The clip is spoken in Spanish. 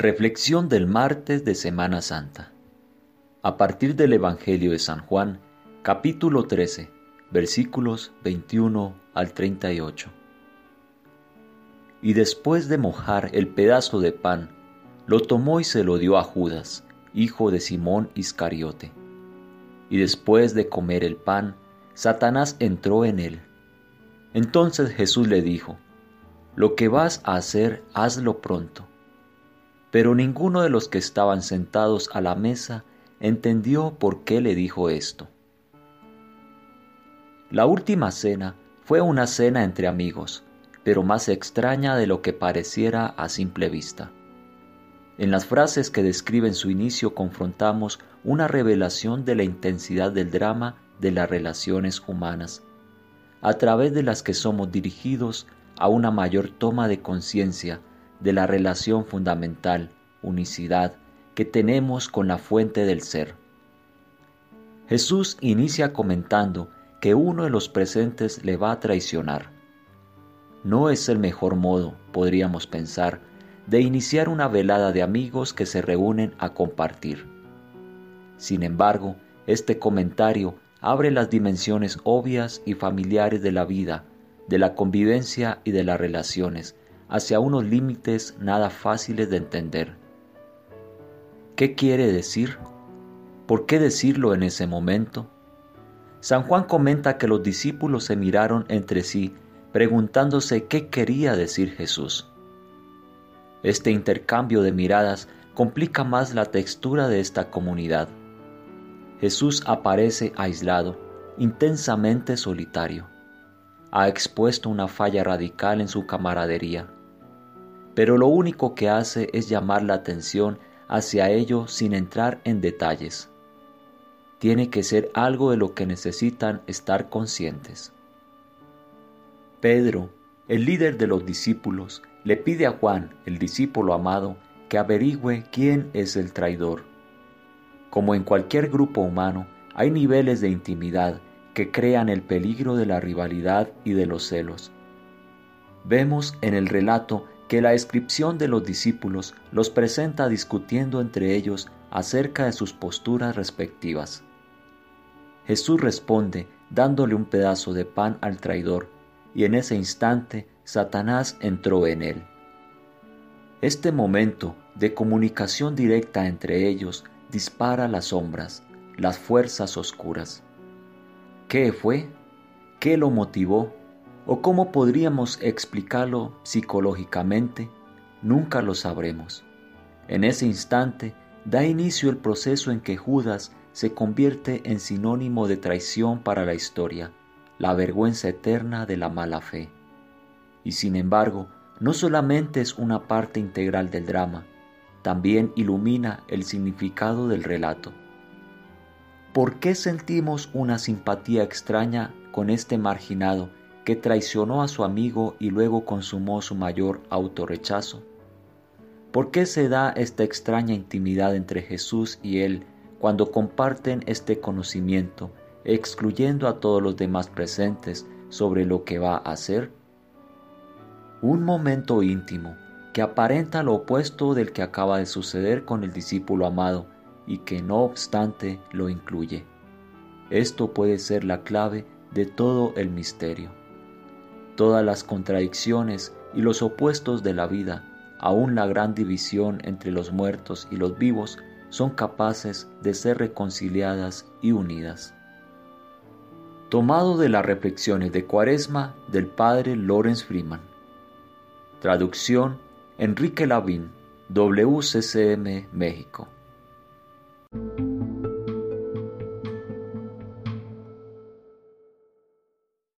Reflexión del martes de Semana Santa. A partir del Evangelio de San Juan, capítulo 13, versículos 21 al 38. Y después de mojar el pedazo de pan, lo tomó y se lo dio a Judas, hijo de Simón Iscariote. Y después de comer el pan, Satanás entró en él. Entonces Jesús le dijo, Lo que vas a hacer, hazlo pronto pero ninguno de los que estaban sentados a la mesa entendió por qué le dijo esto. La última cena fue una cena entre amigos, pero más extraña de lo que pareciera a simple vista. En las frases que describen su inicio confrontamos una revelación de la intensidad del drama de las relaciones humanas, a través de las que somos dirigidos a una mayor toma de conciencia de la relación fundamental, unicidad, que tenemos con la fuente del ser. Jesús inicia comentando que uno de los presentes le va a traicionar. No es el mejor modo, podríamos pensar, de iniciar una velada de amigos que se reúnen a compartir. Sin embargo, este comentario abre las dimensiones obvias y familiares de la vida, de la convivencia y de las relaciones, hacia unos límites nada fáciles de entender. ¿Qué quiere decir? ¿Por qué decirlo en ese momento? San Juan comenta que los discípulos se miraron entre sí preguntándose qué quería decir Jesús. Este intercambio de miradas complica más la textura de esta comunidad. Jesús aparece aislado, intensamente solitario. Ha expuesto una falla radical en su camaradería pero lo único que hace es llamar la atención hacia ello sin entrar en detalles. Tiene que ser algo de lo que necesitan estar conscientes. Pedro, el líder de los discípulos, le pide a Juan, el discípulo amado, que averigüe quién es el traidor. Como en cualquier grupo humano, hay niveles de intimidad que crean el peligro de la rivalidad y de los celos. Vemos en el relato que la descripción de los discípulos los presenta discutiendo entre ellos acerca de sus posturas respectivas. Jesús responde dándole un pedazo de pan al traidor, y en ese instante Satanás entró en él. Este momento de comunicación directa entre ellos dispara las sombras, las fuerzas oscuras. ¿Qué fue? ¿Qué lo motivó? ¿O cómo podríamos explicarlo psicológicamente? Nunca lo sabremos. En ese instante da inicio el proceso en que Judas se convierte en sinónimo de traición para la historia, la vergüenza eterna de la mala fe. Y sin embargo, no solamente es una parte integral del drama, también ilumina el significado del relato. ¿Por qué sentimos una simpatía extraña con este marginado que traicionó a su amigo y luego consumó su mayor autorrechazo? ¿Por qué se da esta extraña intimidad entre Jesús y él cuando comparten este conocimiento, excluyendo a todos los demás presentes sobre lo que va a hacer? Un momento íntimo que aparenta lo opuesto del que acaba de suceder con el discípulo amado y que no obstante lo incluye. Esto puede ser la clave de todo el misterio. Todas las contradicciones y los opuestos de la vida, aun la gran división entre los muertos y los vivos, son capaces de ser reconciliadas y unidas. Tomado de las reflexiones de Cuaresma del padre Lawrence Freeman. Traducción Enrique Lavín, WCCM, México.